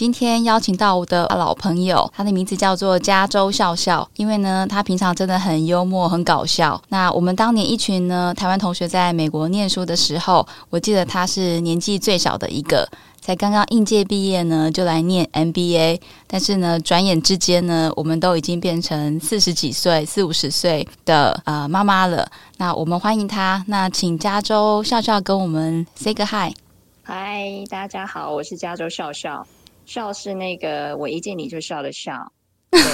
今天邀请到我的老朋友，他的名字叫做加州笑笑。因为呢，他平常真的很幽默、很搞笑。那我们当年一群呢台湾同学在美国念书的时候，我记得他是年纪最小的一个，才刚刚应届毕业呢，就来念 MBA。但是呢，转眼之间呢，我们都已经变成四十几岁、四五十岁的呃妈妈了。那我们欢迎他。那请加州笑笑跟我们 say 个 hi。嗨，大家好，我是加州笑笑。笑是那个我一见你就笑的笑，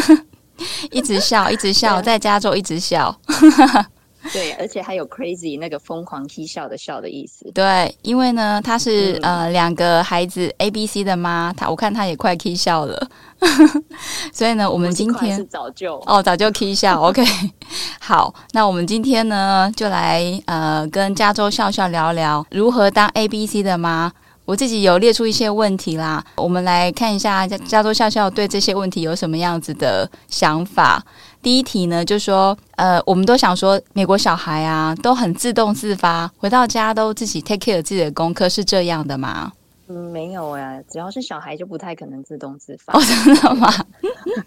一直笑，一直笑，在加州一直笑。对，而且还有 crazy 那个疯狂踢笑的笑的意思。对，因为呢，她是呃两个孩子 A B C 的妈，她我看她也快 k 笑了。所以呢，我们今天早就哦早就 k 笑。OK，好，那我们今天呢就来呃跟加州笑笑聊聊如何当 A B C 的妈。我自己有列出一些问题啦，我们来看一下加加州笑笑对这些问题有什么样子的想法。第一题呢，就说呃，我们都想说美国小孩啊都很自动自发，回到家都自己 take care 自己的功课，是这样的吗？嗯，没有哎，只要是小孩就不太可能自动自发。哦，真的吗？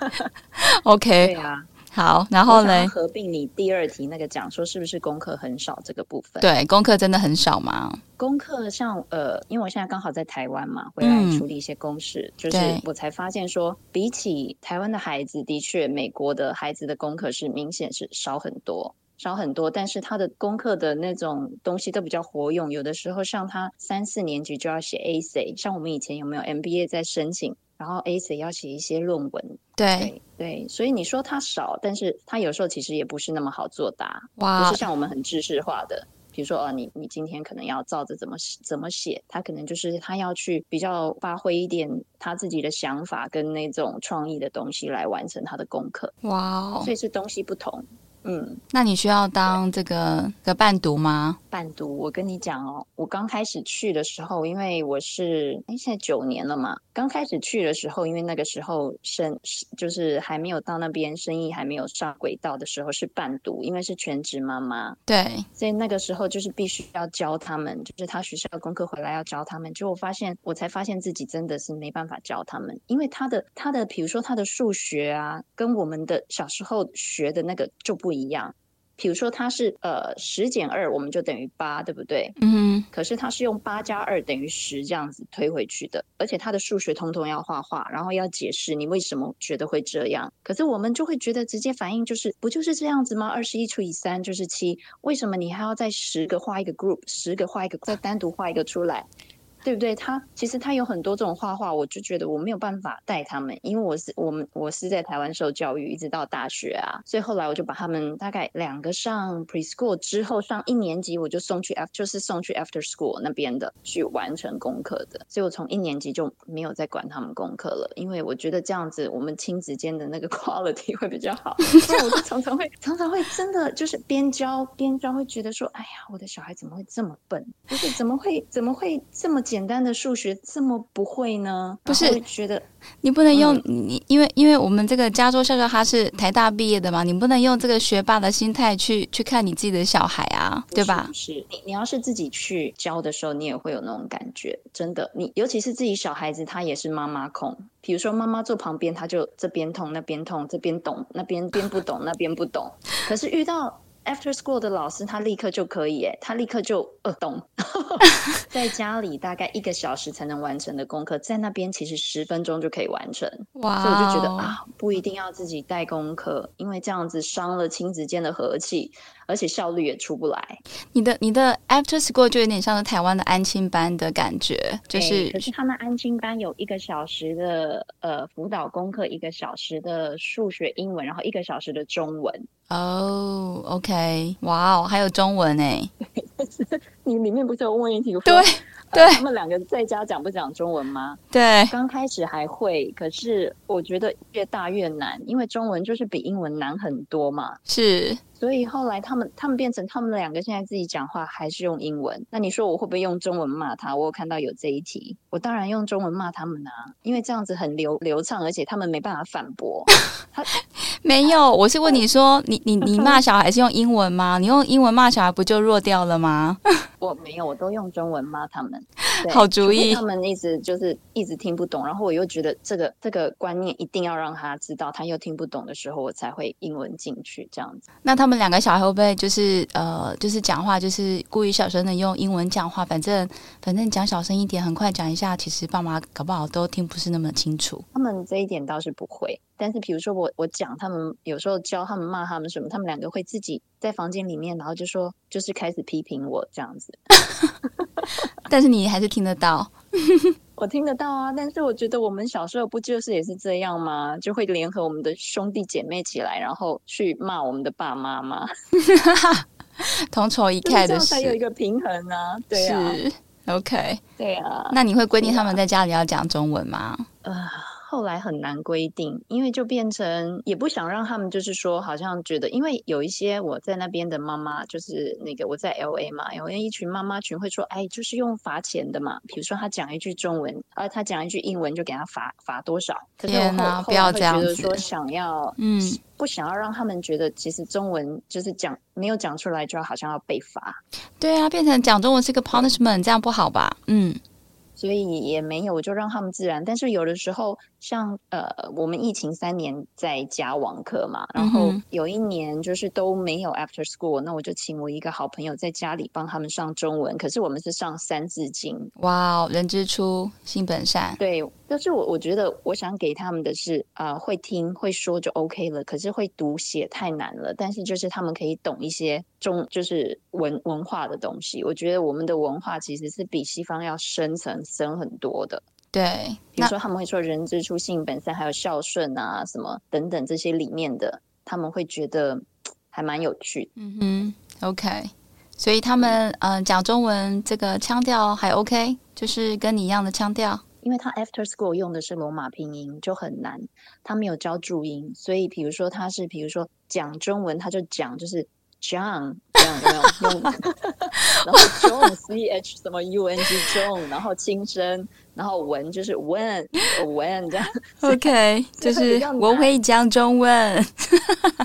OK，对啊。好，然后呢？合并你第二题那个讲说是不是功课很少这个部分？对，功课真的很少吗？功课像呃，因为我现在刚好在台湾嘛，回来处理一些公事，就是我才发现说，比起台湾的孩子，的确美国的孩子的功课是明显是少很多，少很多。但是他的功课的那种东西都比较活用，有的时候像他三四年级就要写 A C，像我们以前有没有 M B A 在申请？然后 A C 要写一些论文，对。对，所以你说他少，但是他有时候其实也不是那么好作答，哇，不是像我们很知识化的，比如说哦，你你今天可能要照着怎么怎么写，他可能就是他要去比较发挥一点他自己的想法跟那种创意的东西来完成他的功课，哇，所以是东西不同。嗯，那你需要当这个个伴读吗？伴读，我跟你讲哦，我刚开始去的时候，因为我是哎现在九年了嘛，刚开始去的时候，因为那个时候生就是还没有到那边，生意还没有上轨道的时候是伴读，因为是全职妈妈，对，所以那个时候就是必须要教他们，就是他学校的功课回来要教他们，就我发现我才发现自己真的是没办法教他们，因为他的他的比如说他的数学啊，跟我们的小时候学的那个就不。一样，比如说它是呃十减二，我们就等于八，对不对？嗯。可是它是用八加二等于十这样子推回去的，而且它的数学通通要画画，然后要解释你为什么觉得会这样。可是我们就会觉得直接反应就是不就是这样子吗？二十一除以三就是七，为什么你还要在十个画一个 group，十个画一个，再单独画一个出来？对不对？他其实他有很多这种画画，我就觉得我没有办法带他们，因为我是我们我是在台湾受教育，一直到大学啊，所以后来我就把他们大概两个上 preschool 之后上一年级，我就送去 after 就是送去 after school 那边的去完成功课的，所以我从一年级就没有再管他们功课了，因为我觉得这样子我们亲子间的那个 quality 会比较好。所以我就常常会常常会真的就是边教边教，会觉得说，哎呀，我的小孩怎么会这么笨？不是怎么会怎么会这么简？简单的数学这么不会呢？不是觉得你不能用你，因为因为我们这个加州笑笑他是台大毕业的嘛，你不能用这个学霸的心态去去看你自己的小孩啊，对吧？是你你要是自己去教的时候，你也会有那种感觉。真的，你尤其是自己小孩子，他也是妈妈控。比如说妈妈坐旁边，他就这边痛那边痛，这边懂那边边不懂那边不懂。可是遇到 After school 的老师，他立刻就可以，哎，他立刻就呃懂。在家里大概一个小时才能完成的功课，在那边其实十分钟就可以完成。哇！所以我就觉得啊，不一定要自己带功课，因为这样子伤了亲子间的和气，而且效率也出不来。你的你的 After school 就有点像是台湾的安亲班的感觉，就是。可是他们安亲班有一个小时的呃辅导功课，一个小时的数学、英文，然后一个小时的中文。哦，OK，哇哦，还有中文哎！你里面不是有问一题？对对，他们两个在家讲不讲中文吗？对，刚开始还会，可是我觉得越大越难，因为中文就是比英文难很多嘛。是。所以后来他们他们变成他们两个现在自己讲话还是用英文。那你说我会不会用中文骂他？我有看到有这一题，我当然用中文骂他们啊，因为这样子很流流畅，而且他们没办法反驳。他没有，我是问你说，你你你 骂小孩是用英文吗？你用英文骂小孩不就弱掉了吗？我没有，我都用中文骂他们。好主意。他们一直就是一直听不懂，然后我又觉得这个这个观念一定要让他知道，他又听不懂的时候，我才会英文进去这样子。那他们两个小孩会不会就是呃，就是讲话就是故意小声的用英文讲话？反正反正讲小声一点，很快讲一下，其实爸妈搞不好都听不是那么清楚。他们这一点倒是不会，但是比如说我我讲他们有时候教他们骂他们什么，他们两个会自己在房间里面，然后就说就是开始批评我这样子。但是你还是听得到，我听得到啊。但是我觉得我们小时候不就是也是这样吗？就会联合我们的兄弟姐妹起来，然后去骂我们的爸妈吗？同仇一忾的事，才有一个平衡啊。对啊，OK，对啊。那你会规定他们在家里要讲中文吗？呃。后来很难规定，因为就变成也不想让他们，就是说好像觉得，因为有一些我在那边的妈妈，就是那个我在 L A 嘛，L A 一群妈妈群会说，哎，就是用罚钱的嘛，比如说他讲一句中文，而，他讲一句英文就给他罚罚多少。天哪，不要这样子。说想要，嗯，不想要让他们觉得其实中文就是讲没有讲出来就好像要被罚。对啊，变成讲中文是个 punishment，这样不好吧？嗯。所以也没有，我就让他们自然。但是有的时候，像呃，我们疫情三年在家网课嘛，然后有一年就是都没有 after school，那我就请我一个好朋友在家里帮他们上中文。可是我们是上三字经。哇，人之初，性本善。对。就是我，我觉得我想给他们的是啊，会听会说就 OK 了。可是会读写太难了。但是就是他们可以懂一些中，就是文文化的东西。我觉得我们的文化其实是比西方要深层深很多的。对，比如说他们会说“人之初，性本善”，还有孝顺啊什么等等这些里面的，他们会觉得还蛮有趣。嗯哼，OK。所以他们嗯讲中文这个腔调还 OK，就是跟你一样的腔调。因为他 after school 用的是罗马拼音就很难，他没有教注音，所以比如说他是比如说讲中文，他就讲就是 John 这样有没有？然后 John C H 什么 U N G John，然后轻声。然后文就是 Wen Wen 这样，OK，就是我会讲中文，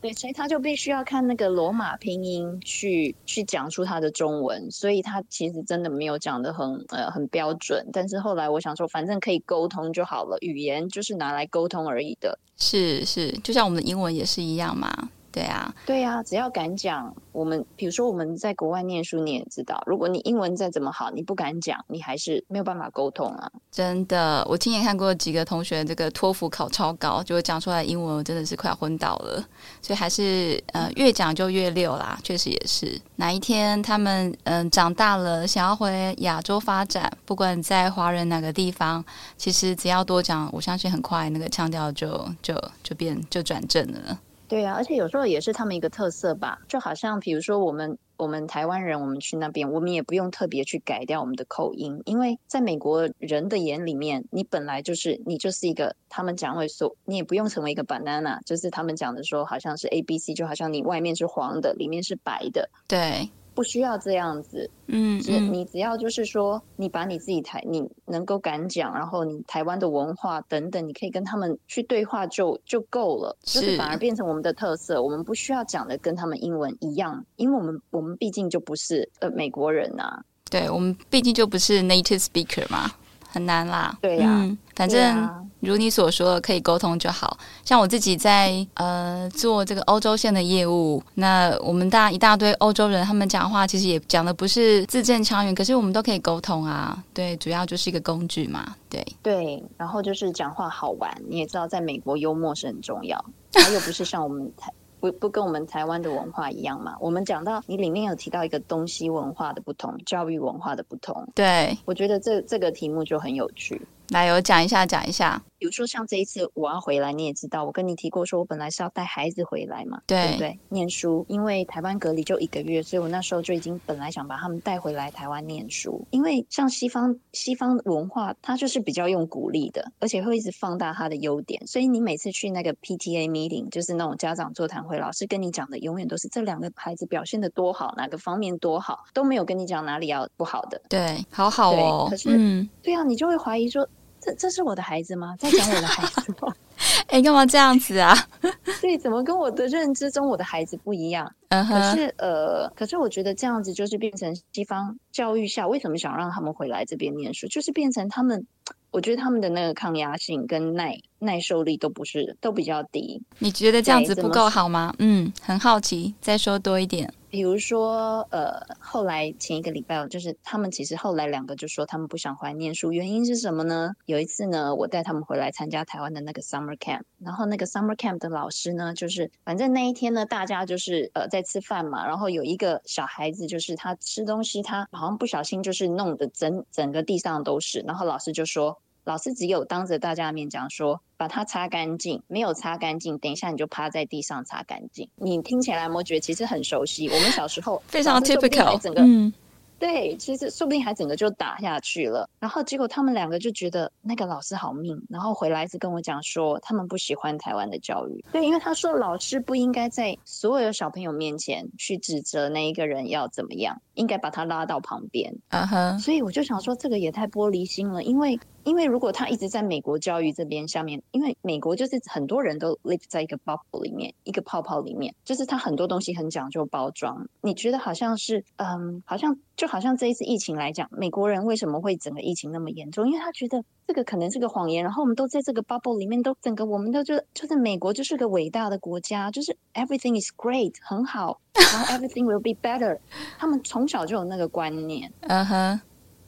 对，所以他就必须要看那个罗马拼音去去讲出他的中文，所以他其实真的没有讲的很呃很标准。但是后来我想说，反正可以沟通就好了，语言就是拿来沟通而已的。是是，就像我们的英文也是一样嘛。对啊，对啊，只要敢讲，我们比如说我们在国外念书，你也知道，如果你英文再怎么好，你不敢讲，你还是没有办法沟通啊。真的，我亲眼看过几个同学，这个托福考超高，就讲出来英文，我真的是快要昏倒了。所以还是呃，越讲就越溜啦，确实也是。哪一天他们嗯长大了，想要回亚洲发展，不管在华人哪个地方，其实只要多讲，我相信很快那个腔调就就就变就转正了。对啊，而且有时候也是他们一个特色吧，就好像比如说我们我们台湾人，我们去那边，我们也不用特别去改掉我们的口音，因为在美国人的眼里面，你本来就是你就是一个他们讲会说，你也不用成为一个 banana，就是他们讲的说好像是 A B C，就好像你外面是黄的，里面是白的，对。不需要这样子，嗯，只你只要就是说，你把你自己台，你能够敢讲，然后你台湾的文化等等，你可以跟他们去对话就就够了，就是反而变成我们的特色。我们不需要讲的跟他们英文一样，因为我们我们毕竟就不是呃美国人呐，对我们毕竟就不是 native speaker 嘛。很难啦，对呀，反正如你所说，可以沟通就好。像我自己在呃做这个欧洲线的业务，那我们大一大堆欧洲人，他们讲话其实也讲的不是字正腔圆，可是我们都可以沟通啊。对，主要就是一个工具嘛。对对，然后就是讲话好玩，你也知道，在美国幽默是很重要，它又不是像我们台。不不跟我们台湾的文化一样嘛？我们讲到你里面有提到一个东西文化的不同，教育文化的不同。对，我觉得这这个题目就很有趣。来，我讲一下，讲一下。比如说像这一次我要回来，你也知道，我跟你提过，说我本来是要带孩子回来嘛，对不对？念书，因为台湾隔离就一个月，所以我那时候就已经本来想把他们带回来台湾念书。因为像西方西方文化，它就是比较用鼓励的，而且会一直放大它的优点。所以你每次去那个 PTA meeting，就是那种家长座谈会，老师跟你讲的永远都是这两个孩子表现的多好，哪个方面多好，都没有跟你讲哪里要不好的。对，好好哦。可是，对啊，你就会怀疑说。这这是我的孩子吗？在讲我的孩子吗？哎，干嘛这样子啊？对，怎么跟我的认知中我的孩子不一样？嗯可，是呃，可是我觉得这样子就是变成西方教育下，为什么想让他们回来这边念书，就是变成他们，我觉得他们的那个抗压性跟耐耐受力都不是都比较低。你觉得这样子不够好吗？嗯，很好奇，再说多一点。比如说，呃，后来前一个礼拜，就是他们其实后来两个就说他们不想回来念书，原因是什么呢？有一次呢，我带他们回来参加台湾的那个 summer camp，然后那个 summer camp 的老师呢，就是反正那一天呢，大家就是呃在吃饭嘛，然后有一个小孩子就是他吃东西，他好像不小心就是弄得整整个地上都是，然后老师就说。老师只有当着大家的面讲说，把它擦干净，没有擦干净，等一下你就趴在地上擦干净。你听起来有没有觉得其实很熟悉？我们小时候 非常 typical，整个、嗯，对，其实说不定还整个就打下去了。然后结果他们两个就觉得那个老师好命，然后回来是跟我讲说他们不喜欢台湾的教育。对，因为他说老师不应该在所有的小朋友面前去指责那一个人要怎么样，应该把他拉到旁边。嗯哼，所以我就想说，这个也太玻璃心了，因为因为如果他一直在美国教育这边下面，因为美国就是很多人都 live 在一个 bubble 里面，一个泡泡里面，就是他很多东西很讲究包装。你觉得好像是，嗯，好像就好像这一次疫情来讲，美国人为什么会整个疫情那么严重？因为他觉得这个可能是个谎言，然后我们都在这个 bubble 里面，都整个我们都就就是美国就是个伟大的国家，就是 everything is great 很好，然后 everything will be better，他们从小就有那个观念。嗯哼，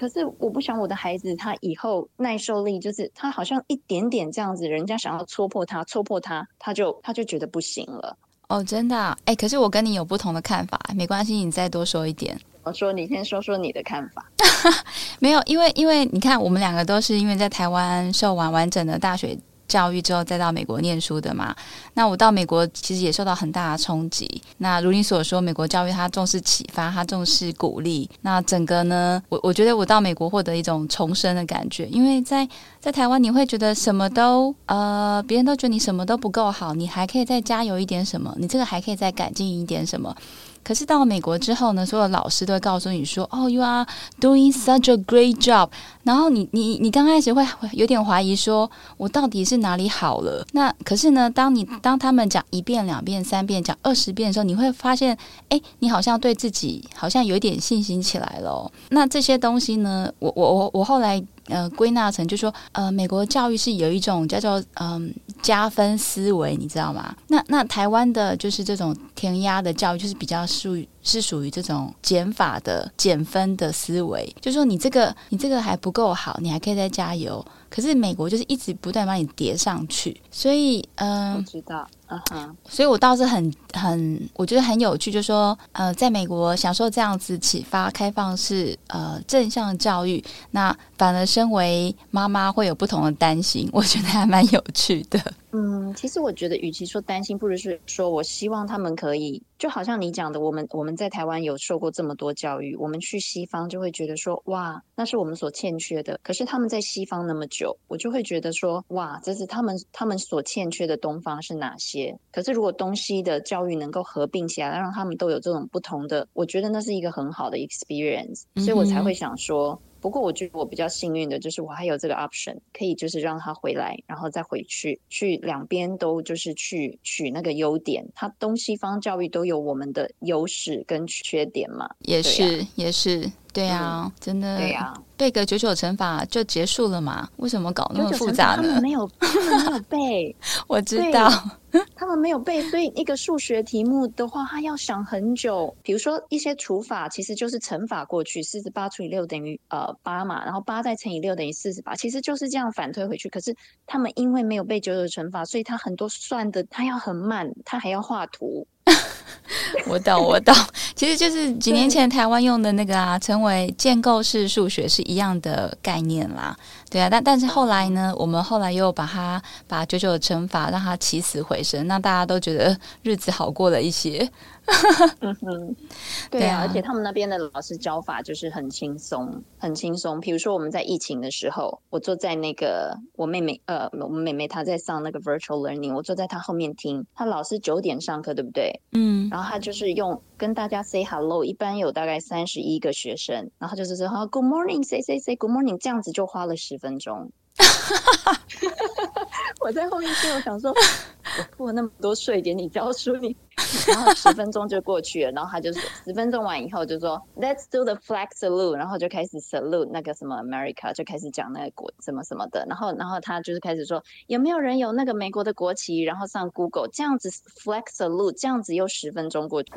可是我不想我的孩子他以后耐受力，就是他好像一点点这样子，人家想要戳破他，戳破他，他就他就觉得不行了。哦，真的、啊，哎，可是我跟你有不同的看法，没关系，你再多说一点。我说你先说说你的看法。没有，因为因为你看，我们两个都是因为在台湾受完完整的大学教育之后，再到美国念书的嘛。那我到美国其实也受到很大的冲击。那如你所说，美国教育它重视启发，它重视鼓励。那整个呢，我我觉得我到美国获得一种重生的感觉，因为在在台湾你会觉得什么都呃，别人都觉得你什么都不够好，你还可以再加油一点什么，你这个还可以再改进一点什么。可是到了美国之后呢，所有老师都会告诉你说：“哦，you are doing such a great job。”然后你你你刚开始会有点怀疑说，我到底是哪里好了？那可是呢，当你当他们讲一遍、两遍、三遍、讲二十遍的时候，你会发现，哎，你好像对自己好像有点信心起来了。那这些东西呢，我我我我后来呃归纳成就说，呃，美国教育是有一种叫做嗯、加分思维，你知道吗？那那台湾的就是这种填鸭的教育，就是比较属于是属于这种减法的减分的思维，就说你这个你这个还不够好，你还可以再加油。可是美国就是一直不断把你叠上去，所以嗯、我知道，嗯哼，所以我倒是很很，我觉得很有趣，就说，呃，在美国享受这样子启发、开放式呃正向教育，那反而身为妈妈会有不同的担心，我觉得还蛮有趣的。嗯，其实我觉得，与其说担心，不如是说我希望他们可以，就好像你讲的，我们我们在台湾有受过这么多教育，我们去西方就会觉得说，哇，那是我们所欠缺的。可是他们在西方那么久，我就会觉得说，哇，这是他们他们所欠缺的东方是哪些？可是如果东西的教育能够合并起来，让他们都有这种不同的，我觉得那是一个很好的 experience，所以我才会想说。不过我觉得我比较幸运的就是我还有这个 option，可以就是让他回来，然后再回去，去两边都就是去取那个优点。他东西方教育都有我们的优势跟缺点嘛。也对是，也是，对啊，真的，对呀、背个九九乘法就结束了嘛？为什么搞那么复杂呢？法他们没有，他们没有背，我知道，他们没有背，所以一个数学题目的话，他要想很久。比如说一些除法，其实就是乘法过去，四十八除以六等于呃八嘛，然后八再乘以六等于四十八，其实就是这样反推回去。可是他们因为没有背九九乘法，所以他很多算的他要很慢，他还要画图。我懂，我懂。其实就是几年前台湾用的那个啊，成为建构式数学是一样的概念啦。对啊，但但是后来呢，我们后来又把他把九九的惩罚让他起死回生，那大家都觉得日子好过了一些。嗯哼，对啊，而且他们那边的老师教法就是很轻松，很轻松。比如说我们在疫情的时候，我坐在那个我妹妹，呃，我们妹妹她在上那个 virtual learning，我坐在她后面听，她老师九点上课，对不对？嗯，然后她就是用跟大家 say hello，一般有大概三十一个学生，然后就是说 good morning，say say say good morning，这样子就花了十分钟。我在后面听，我想说，我付了那么多税给你教书，你然后十分钟就过去了，然后他就说 十分钟完以后就说 Let's do the flag salute，然后就开始 salute 那个什么 America，就开始讲那个国什么什么的，然后然后他就是开始说有没有人有那个美国的国旗，然后上 Google 这样子 flag salute，这样子又十分钟过去。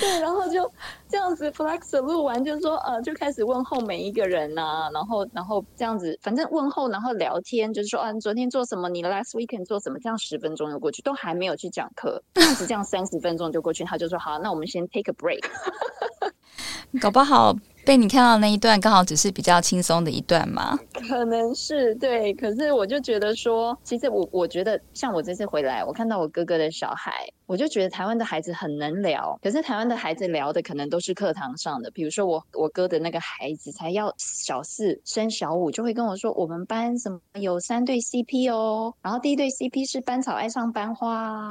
对，然后就这样子，flex 录完就说，呃，就开始问候每一个人呐，然后，然后这样子，反正问候，然后聊天，就是说，啊，你昨天做什么？你 last weekend 做什么？这样十分钟就过去，都还没有去讲课，这样子这样三十分钟就过去，他就说，好，那我们先 take a break。搞不好。被你看到那一段，刚好只是比较轻松的一段嘛？可能是对，可是我就觉得说，其实我我觉得，像我这次回来，我看到我哥哥的小孩，我就觉得台湾的孩子很能聊。可是台湾的孩子聊的可能都是课堂上的，比如说我我哥的那个孩子才要小四升小五，就会跟我说，我们班什么有三对 CP 哦，然后第一对 CP 是班草爱上班花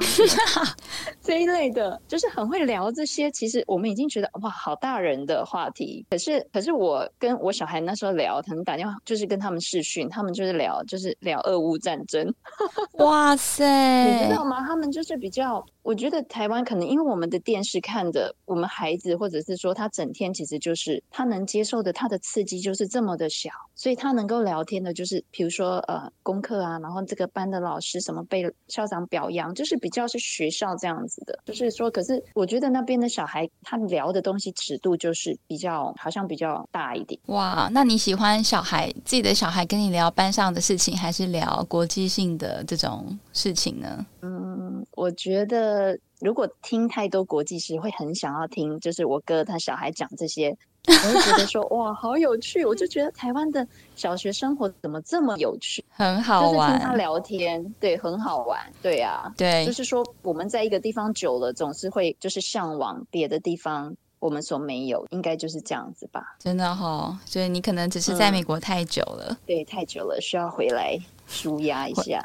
这一类的，就是很会聊这些。其实我们已经觉得哇，好大人的话题，可是。是，可是我跟我小孩那时候聊，可能打电话就是跟他们视讯，他们就是聊，就是聊俄乌战争。哇塞，你知道吗？他们就是比较。我觉得台湾可能因为我们的电视看的，我们孩子或者是说他整天其实就是他能接受的，他的刺激就是这么的小，所以他能够聊天的，就是比如说呃功课啊，然后这个班的老师什么被校长表扬，就是比较是学校这样子的，就是说，可是我觉得那边的小孩他聊的东西尺度就是比较好像比较大一点。哇，那你喜欢小孩自己的小孩跟你聊班上的事情，还是聊国际性的这种事情呢？嗯，我觉得如果听太多国际事，会很想要听，就是我哥他小孩讲这些，我会觉得说哇，好有趣。我就觉得台湾的小学生活怎么这么有趣，很好玩。就是听他聊天，对，很好玩，对啊，对，就是说我们在一个地方久了，总是会就是向往别的地方，我们所没有，应该就是这样子吧。真的哈，所以你可能只是在美国太久了，对，太久了，需要回来。舒压一下，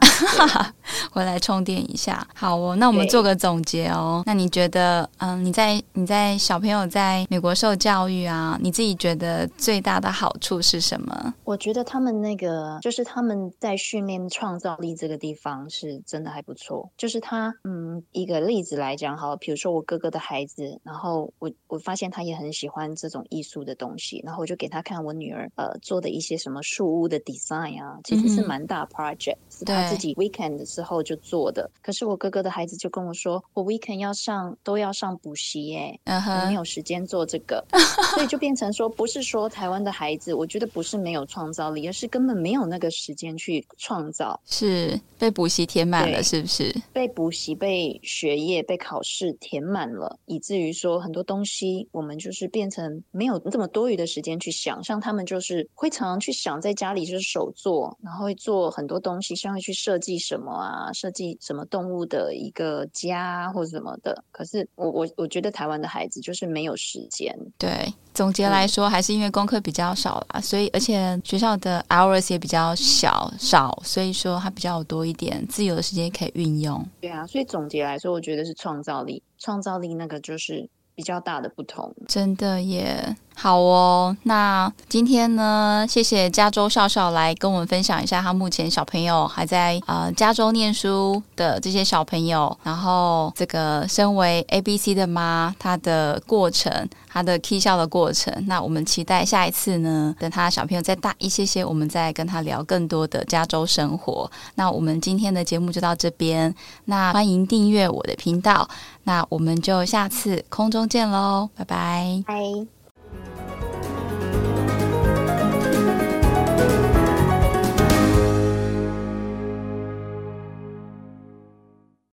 回来充电一下。好哦，那我们做个总结哦。那你觉得，嗯，你在你在小朋友在美国受教育啊，你自己觉得最大的好处是什么？我觉得他们那个就是他们在训练创造力这个地方是真的还不错。就是他，嗯，一个例子来讲，好，比如说我哥哥的孩子，然后我我发现他也很喜欢这种艺术的东西，然后我就给他看我女儿呃做的一些什么树屋的 design 啊，其实是蛮大。Project 是他自己 weekend 的时候就做的，可是我哥哥的孩子就跟我说，我 weekend 要上都要上补习，哎，没有时间做这个，所以就变成说，不是说台湾的孩子，我觉得不是没有创造力，而是根本没有那个时间去创造，是被补习填满了，是不是？被补习、被学业、被考试填满了，以至于说很多东西我们就是变成没有这么多余的时间去想，像他们就是会常常去想，在家里就是手做，然后会做。很多东西，像会去设计什么啊，设计什么动物的一个家或者什么的。可是我我我觉得台湾的孩子就是没有时间。对，总结来说，还是因为功课比较少啦，所以而且学校的 hours 也比较小少，所以说它比较多一点自由的时间可以运用。对啊，所以总结来说，我觉得是创造力，创造力那个就是比较大的不同。真的耶。好哦，那今天呢，谢谢加州笑笑来跟我们分享一下他目前小朋友还在呃加州念书的这些小朋友，然后这个身为 A B C 的妈，她的过程，她的 K 笑的过程。那我们期待下一次呢，等他小朋友再大一些些，我们再跟他聊更多的加州生活。那我们今天的节目就到这边，那欢迎订阅我的频道，那我们就下次空中见喽，拜拜，拜。